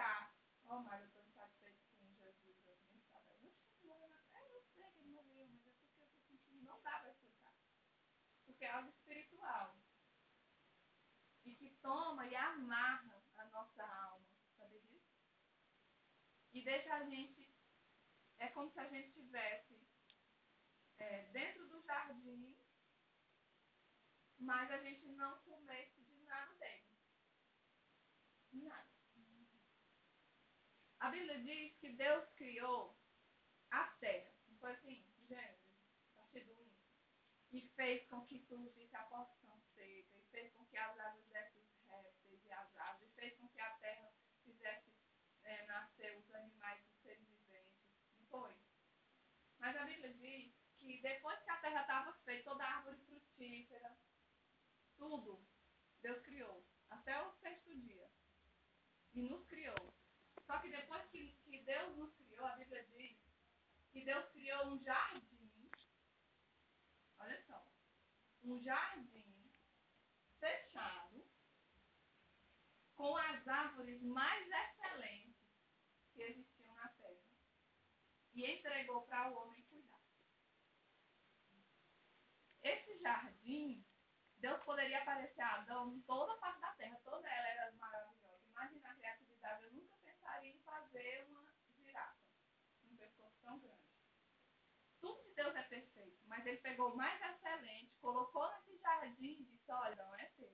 explicar. Oh, mas eu estou insatisfeito com Jesus, eu nem sabe. Eu não sei que ele morreu, mas é porque eu estou sentindo. Não dá para explicar. Porque é algo espiritual. E que toma e amarra a nossa alma. Sabe disso? E deixa a gente. É como se a gente estivesse é, dentro do jardim mas a gente não comesse de nada dele. Nada. A Bíblia diz que Deus criou a terra. Não foi assim? Gênesis, partido 1. E fez com que surgisse a porção seca, e fez com que as águas dessem os répteis e as aves, e fez com que a terra fizesse é, nascer os animais os seres viventes. Não foi? Mas a Bíblia diz que depois que a terra estava feita, toda árvore frutífera, tudo Deus criou, até o sexto dia. E nos criou. Só que depois que, que Deus nos criou, a Bíblia diz que Deus criou um jardim. Olha só. Um jardim fechado com as árvores mais excelentes que existiam na terra. E entregou para o homem cuidar. Esse jardim Deus poderia aparecer a Adão toda a parte da terra, toda ela era maravilhosa. Imagina a criatividade, eu nunca pensaria em fazer uma girafa, um pescoço tão grande. Tudo de Deus é perfeito, mas ele pegou o mais excelente, colocou nesse jardim e disse, olha, não é teu.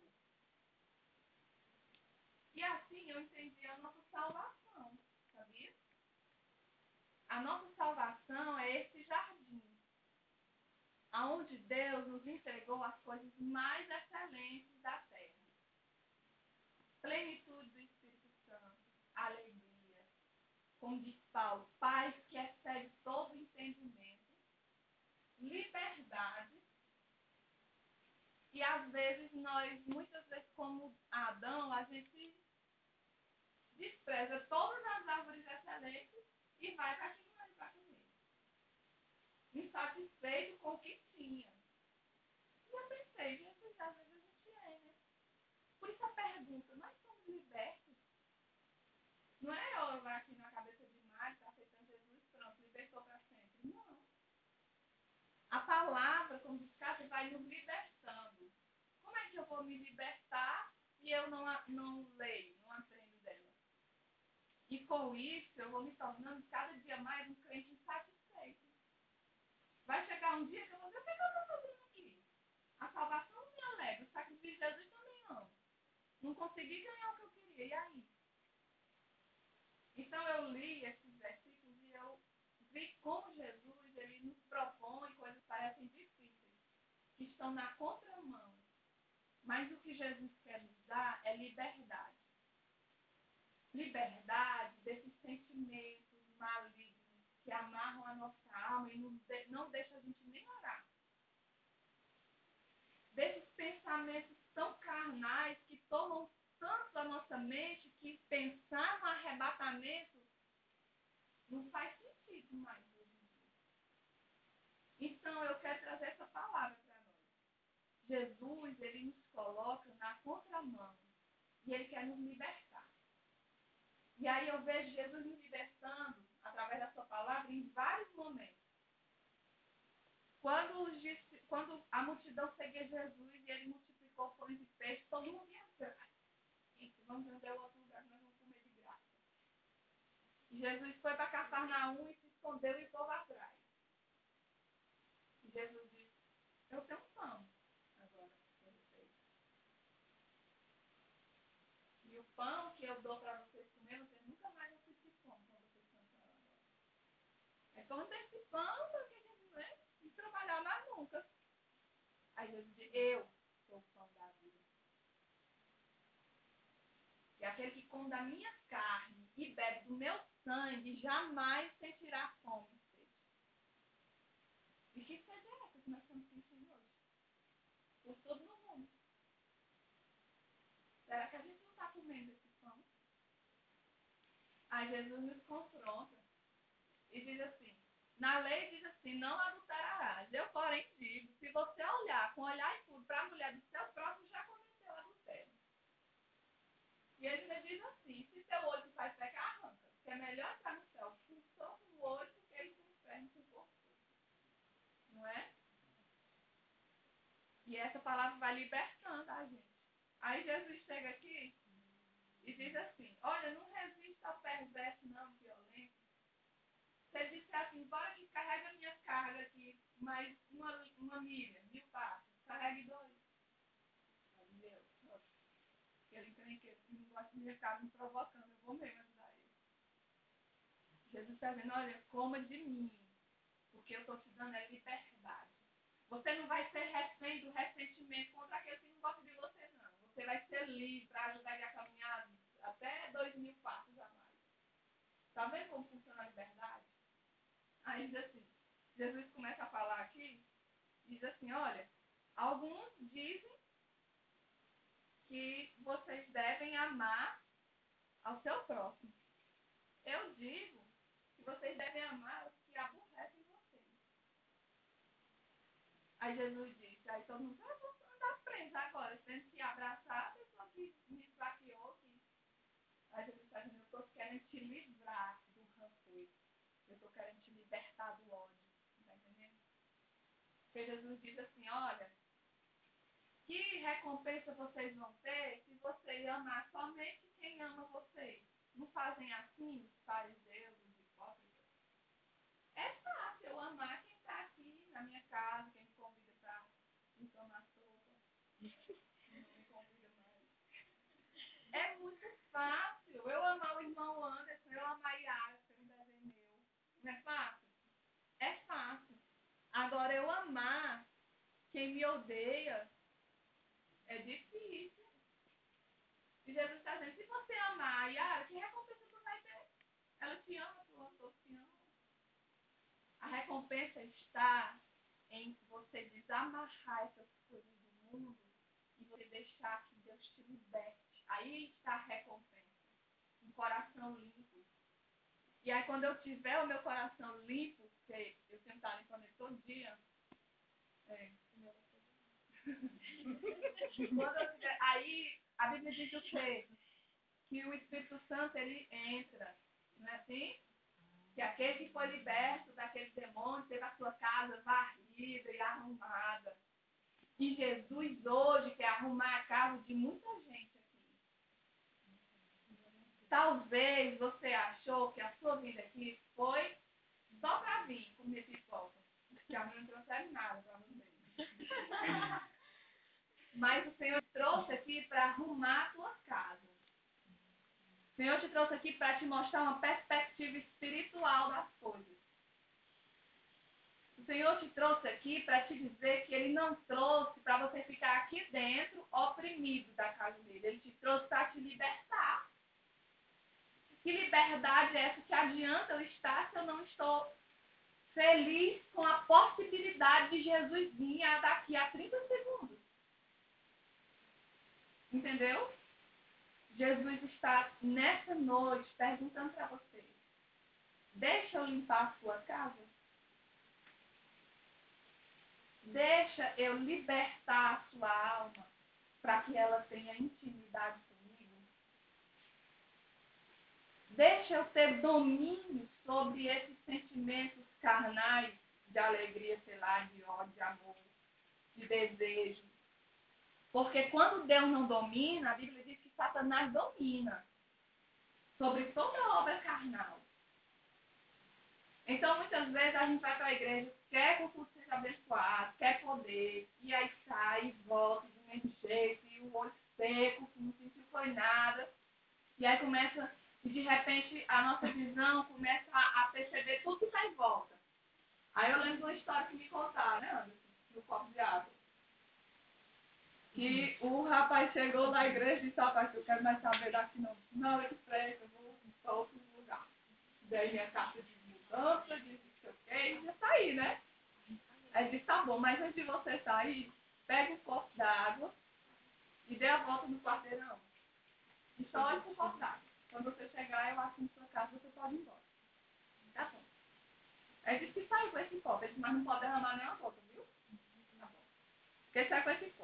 E assim eu entendi a nossa salvação, sabia? A nossa salvação é esse jardim aonde Deus nos entregou as coisas mais excelentes da terra. Plenitude do Espírito Santo, alegria, como diz Paulo, paz que excede todo entendimento, liberdade, e às vezes nós, muitas vezes como Adão, a gente despreza todas as árvores excelentes e vai para aquilo insatisfeito com o que tinha. Pensei, Jesus, às vezes a gente é, né? Por isso a pergunta, nós somos libertos? Não é eu aqui na cabeça de Mário, está aceitando Jesus, pronto, libertou para sempre. Não. A palavra, como Cássio, vai nos libertando. Como é que eu vou me libertar e eu não, não leio, não aprendo dela? E com isso, eu vou me tornando cada dia mais um crente insatisfeito Vai chegar um dia que eu vou dizer, o que, é que eu estou fazendo aqui? A salvação não me alegra, o sacrifício de Jesus também não. Não consegui ganhar o que eu queria, e aí? Então eu li esses versículos e eu vi como Jesus ele nos propõe coisas que parecem difíceis, que estão na contramão. Mas o que Jesus quer nos dar é liberdade. Liberdade desses sentimentos malignos que amarram a nossa alma e não deixam a gente nem orar. Desses pensamentos tão carnais tomam tanto a nossa mente que pensar no arrebatamento não faz sentido mais hoje em dia. Então eu quero trazer essa palavra para nós. Jesus, ele nos coloca na contramão e ele quer nos libertar. E aí eu vejo Jesus nos libertando através da sua palavra em vários momentos. Quando, quando a multidão seguia Jesus e ele multiplicou pães e peixes, todo mundo ia. Gente, vamos vender outro lugar nós vamos comer de graça. Jesus foi para Cafarnaum e se escondeu e povo atrás. Jesus disse, eu tenho pão agora para vocês. E o pão que eu dou para vocês comer, vocês nunca mais vão sentir fome. come desse pão, porque né? não trabalhar mais nunca. Aí Jesus diz, eu sou o pão da vida. E aquele que come da minha carne e bebe do meu sangue jamais sentirá fome e sede. E que sede é essa que nós estamos sentindo hoje? Por todo no mundo. Será que a gente não está comendo esse pão? Aí Jesus nos confronta e diz assim, na lei diz assim, não adulterarás. Eu, porém, digo, se você olhar com olhar impuro para a mulher do seu próximo, já. E ele ainda diz assim, se seu olho faz pecar, arranca. Que é melhor estar no céu com soco no olho do que ir no inferno com o corpo. Não é? E essa palavra vai libertando a gente. Aí Jesus chega aqui e diz assim, olha, não resista ao perverso não, violento se ele disser assim, bora que carrega minha carga aqui, mais uma, uma milha, mil passos, carregue dois. Aí Deus, ele tem que de ficar me provocando, eu vou mesmo ajudar ele. Jesus está dizendo, olha, coma de mim, porque eu estou te dando a liberdade. Você não vai ser refém do ressentimento contra aquele que não gosta de você, não. Você vai ser livre para ajudar ele a caminhar até dois mil passos a mais. Está vendo como funciona a liberdade? Aí diz assim, Jesus começa a falar aqui, diz assim, olha, alguns dizem que vocês devem amar ao seu próximo. Eu digo que vocês devem amar os que aborrecem vocês. Aí Jesus disse, aí todo mundo, ah, vou andar preso agora, tendo que abraçar a pessoa que me esfaqueou. Que... Aí Jesus está dizendo, eu estou querendo te livrar eu estou querendo te libertar do ódio. Está entendendo? Porque Jesus diz assim, olha, que recompensa vocês vão ter se vocês amar somente quem ama vocês? Não fazem assim os fariseus, os hipócritas? É fácil eu amar quem está aqui na minha casa, quem me convida para ir tomar sopa. Não me convida mais. É muito fácil eu amar o irmão Anderson, eu amar a Yara, não é fácil? É fácil. Agora, eu amar quem me odeia é difícil. E Jesus está dizendo, se você amar a Yara, que recompensa tu vai ter? Ela te ama, tu ama, te ama. A recompensa está em você desamarrar essas coisas do mundo e você deixar que Deus te liberte. Aí está a recompensa. Um coração limpo e aí, quando eu tiver o meu coração limpo, porque eu tenho que limpando ele todo dia, é, tiver, aí a Bíblia diz o quê? Que o Espírito Santo ele entra, não é assim? Que aquele que foi liberto daquele demônio teve a sua casa varrida e arrumada. E Jesus hoje quer arrumar a casa de muita gente Talvez você achou que a sua vida aqui foi só para vir comer pipoca. Que a mãe não trouxe nada para você. Mas o Senhor te trouxe aqui para arrumar a tua casa. O Senhor te trouxe aqui para te mostrar uma perspectiva espiritual das coisas. O Senhor te trouxe aqui para te dizer que Ele não trouxe para você ficar aqui dentro oprimido da casa dele. Ele te trouxe para te libertar. Que liberdade é essa que adianta eu estar se eu não estou feliz com a possibilidade de Jesus vir daqui a 30 segundos? Entendeu? Jesus está nessa noite perguntando para você: deixa eu limpar a sua casa? Deixa eu libertar a sua alma para que ela tenha intimidade Deixa eu ter domínio sobre esses sentimentos carnais de alegria, sei lá, de ódio, de amor, de desejo. Porque quando Deus não domina, a Bíblia diz que Satanás domina sobre toda a obra carnal. Então, muitas vezes a gente vai para a igreja, quer que o culto seja abençoado, quer poder, e aí sai volta de mesmo jeito, e o olho seco, que não sentiu foi nada. E aí começa, e de repente a nossa visão começa a perceber tudo que está em volta. Aí eu lembro de uma história que me contaram, né, Anderson, no copo de água. E o rapaz chegou na igreja e disse, rapaz, eu quero mais saber daqui não. Não, ele presta, eu vou para outro lugar. Daí minha carta de mudança, disse que sei o quê, e já saí, né? Aí disse, tá bom, mas antes de você sair, pega um copo d'água e dê a volta no quarteirão. E só olhe pro copo. Quando você chegar, eu acho na sua casa, você pode ir embora. Tá bom. Aí disse que saiu com esse copo. Mas não pode derramar nem a gota, viu? Tá bom. Porque sai com esse.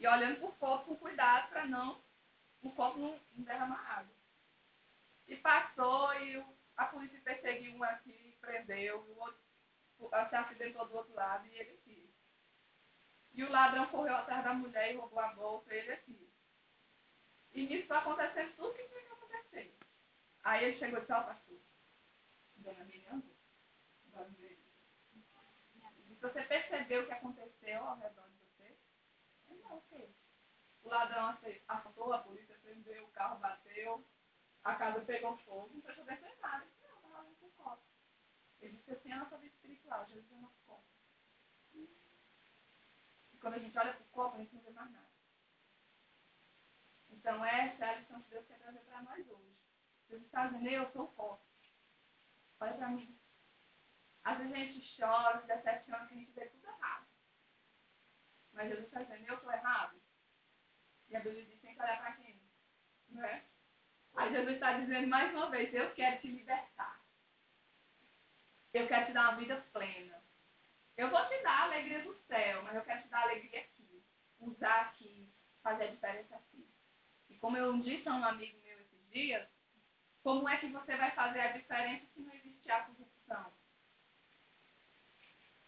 E olhando pro copo com cuidado para não o copo não, não derramar água. E passou e o, a polícia perseguiu um aqui, prendeu, o outro se acidentou do outro lado e ele aqui. E o ladrão correu atrás da mulher e roubou a bolsa, ele aqui. E nisso foi acontecendo tudo que tinha que acontecer. Aí ele chegou e disse, ó, pastor, dona Miriam, você percebeu o que aconteceu ao redor de você? Ele não, o? O ladrão assaltou, a polícia prendeu, o carro bateu, a casa pegou fogo, não atenção em nada. Ele disse, não, estava olhando pro copo. Ele disse assim, a nossa vida espiritual, Jesus é o nosso copo. E quando a gente olha pro copo, a gente não vê mais nada. Então, essa é a lição que Deus quer trazer para nós hoje. Jesus está dizendo, eu sou forte. Olha para mim. Às vezes a gente chora, se decepciona, que a gente vê tudo errado. Mas Jesus está dizendo, eu estou errado. E a Bíblia diz, tem que olhar para quem? Não é? Aí Jesus está dizendo mais uma vez, eu quero te libertar. Eu quero te dar uma vida plena. Eu vou te dar a alegria do céu, mas eu quero te dar a alegria aqui. Usar aqui, fazer a diferença aqui. E como eu disse a um amigo meu esses dias, como é que você vai fazer a diferença se não existir a corrupção?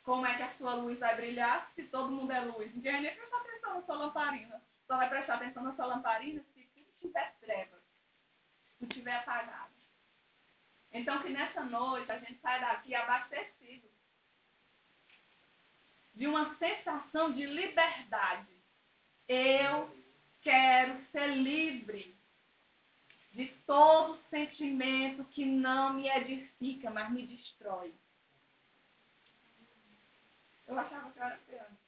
Como é que a sua luz vai brilhar se todo mundo é luz? Ninguém nem prestar atenção na sua lamparina. Só vai prestar atenção na sua lamparina se tudo tiver trevas, se estiver apagado. Então que nessa noite a gente saia daqui abastecido de uma sensação de liberdade. Eu quero ser livre de todo sentimento que não me edifica, mas me destrói. Eu achava que era piano.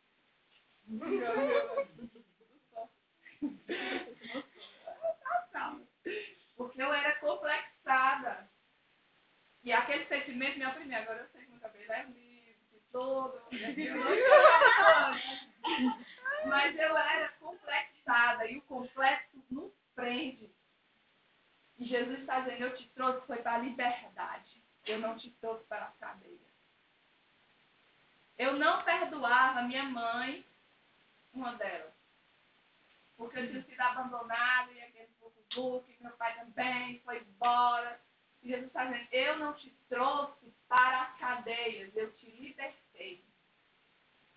Porque eu era complexada. E aquele sentimento me oprimia. Agora eu sei que meu cabelo é livre, todo. Mas eu era complexada. E o complexo nos prende. E Jesus está dizendo, eu te trouxe foi para a liberdade. Eu não te trouxe para a. Eu não perdoava minha mãe, uma delas. Porque eu tinha sido abandonada e aquele pouco que meu pai também foi embora. E Jesus está dizendo, eu não te trouxe para as cadeias, eu te libertei.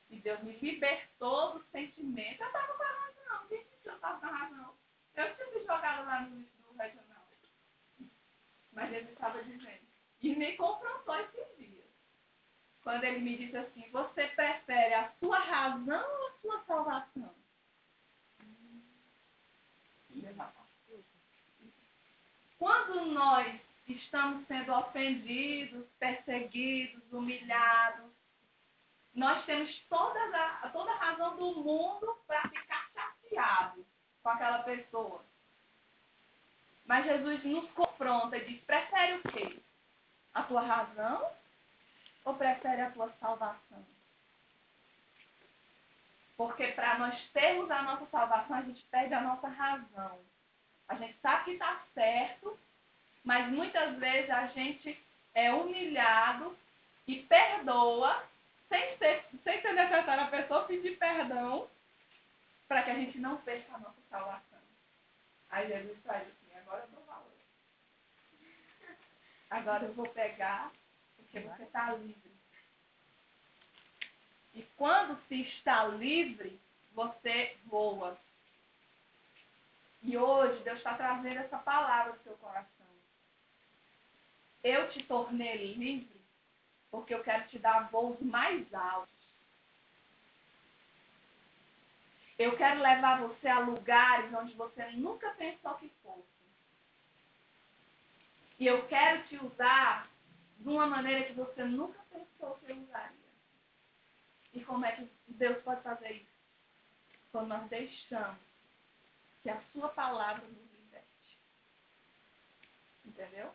E Deus me libertou do sentimento. Eu estava com a razão, quem disse que eu estava com a razão? Eu tinha me jogado lá no, no regional. Mas Jesus estava dizendo. E me confrontou quando ele me disse assim: Você prefere a sua razão ou a sua salvação? Quando nós estamos sendo ofendidos, perseguidos, humilhados, nós temos toda a, toda a razão do mundo para ficar chateados com aquela pessoa. Mas Jesus nos confronta e diz: prefere o quê? A tua razão ou prefere a tua salvação? Porque para nós termos a nossa salvação, a gente perde a nossa razão. A gente sabe que está certo, mas muitas vezes a gente é humilhado e perdoa, sem ser, sem ser necessário a pessoa pedir perdão, para que a gente não perca a nossa salvação. Aí Jesus faz assim, agora eu dou valor. Agora eu vou pegar porque você está livre. E quando se está livre, você voa. E hoje Deus está trazendo essa palavra ao seu coração. Eu te tornei livre porque eu quero te dar voos mais altos. Eu quero levar você a lugares onde você nunca pensou que fosse. E eu quero te usar de uma maneira que você nunca pensou que usaria. E como é que Deus pode fazer isso? Quando nós deixamos que a sua palavra nos liberte. Entendeu?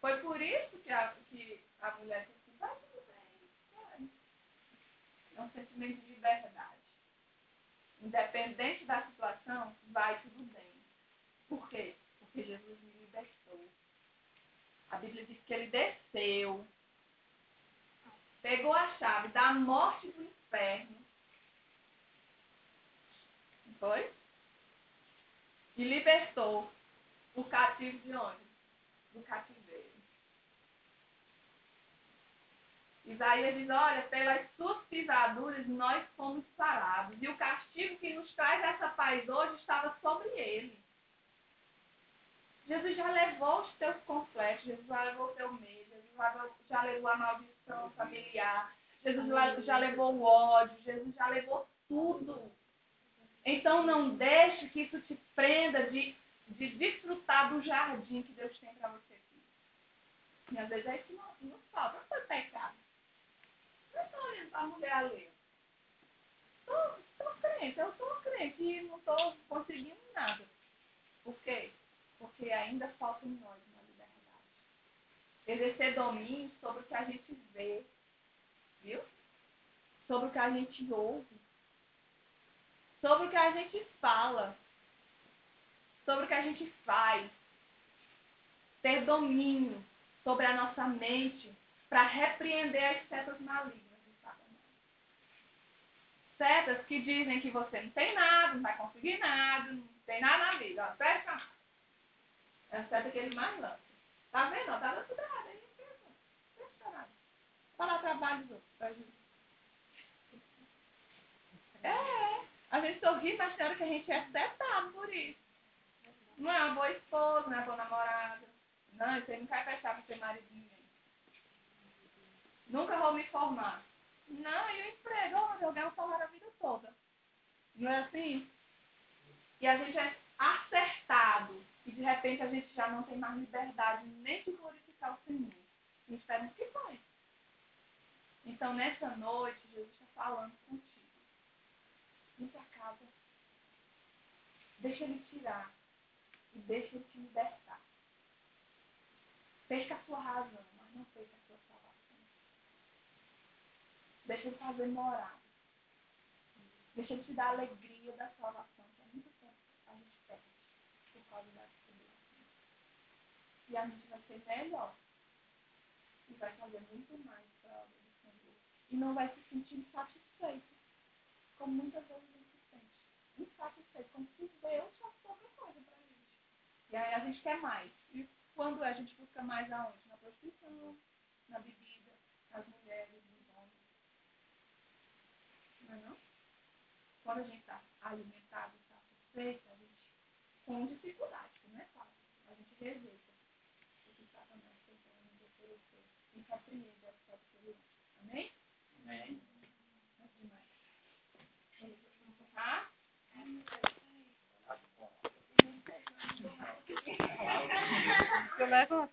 Foi por isso que a, que a mulher disse, vai tudo bem. É um sentimento de liberdade. Independente da situação, vai tudo bem. Por quê? Porque Jesus me. A Bíblia diz que ele desceu, pegou a chave da morte do inferno. Foi? E libertou o cativo de onde? Do cativeiro. Isaías diz, olha, pelas suas pisaduras nós fomos sarados. E o castigo que nos traz essa paz hoje estava sobre ele. Jesus já levou os teus complexos, Jesus já levou o teu medo, Jesus já levou a maldição familiar, Jesus já levou o ódio, Jesus já levou tudo. Então não deixe que isso te prenda de, de desfrutar do jardim que Deus tem para você aqui. E às vezes é isso que não, não falta, não foi pecado. Eu estou olhando para a mulher ali. Estou crente, eu estou crente e não estou conseguindo nada. Por quê? Porque ainda falta em nós uma liberdade. Exercer domínio sobre o que a gente vê, viu? Sobre o que a gente ouve sobre o que a gente fala, sobre o que a gente faz, ter domínio sobre a nossa mente para repreender as setas malignas de Satanás. Setas que dizem que você não tem nada, não vai conseguir nada, não tem nada na vida. Ó. É a que ele mais lança. Tá vendo? Tá dando tudo errado. Aí não fecha nada. Fala trabalho dos outros. É, é. A gente sorri, mas tem hora que a gente é setado por isso. Não é uma boa esposa, não é uma boa namorada. Não, aí não vai fechar para ser ninguém. Nunca vou me formar. Não, e o emprego? Eu ganho salário a vida toda. Não é assim? E a gente é acertado. E de repente a gente já não tem mais liberdade nem de glorificar o Senhor. E esperamos que foi. Então, nessa noite, Jesus está falando contigo. Vem para casa. Deixa ele tirar. E deixa ele te libertar. Perca a sua razão, mas não perca a sua salvação. Deixa ele fazer moral. Deixa ele te dar a alegria da salvação, que é muito tempo a gente perde por causa da. E a gente vai ser melhor. E vai fazer muito mais para a obra do Senhor. E não vai se sentir satisfeito como muitas vezes a gente se sente insatisfeito, como se Deus fosse pouca coisa para a gente. E aí a gente quer mais. E quando a gente busca mais aonde? Na prostituição, na bebida, nas mulheres, nos homens. Não é não? Quando a gente está alimentado, está satisfeito, a gente, com dificuldade, não é fácil, a gente rejeita o que Satanás tentando nos oferecer e repreende a própria experiência. Amém? Amém. Eu levo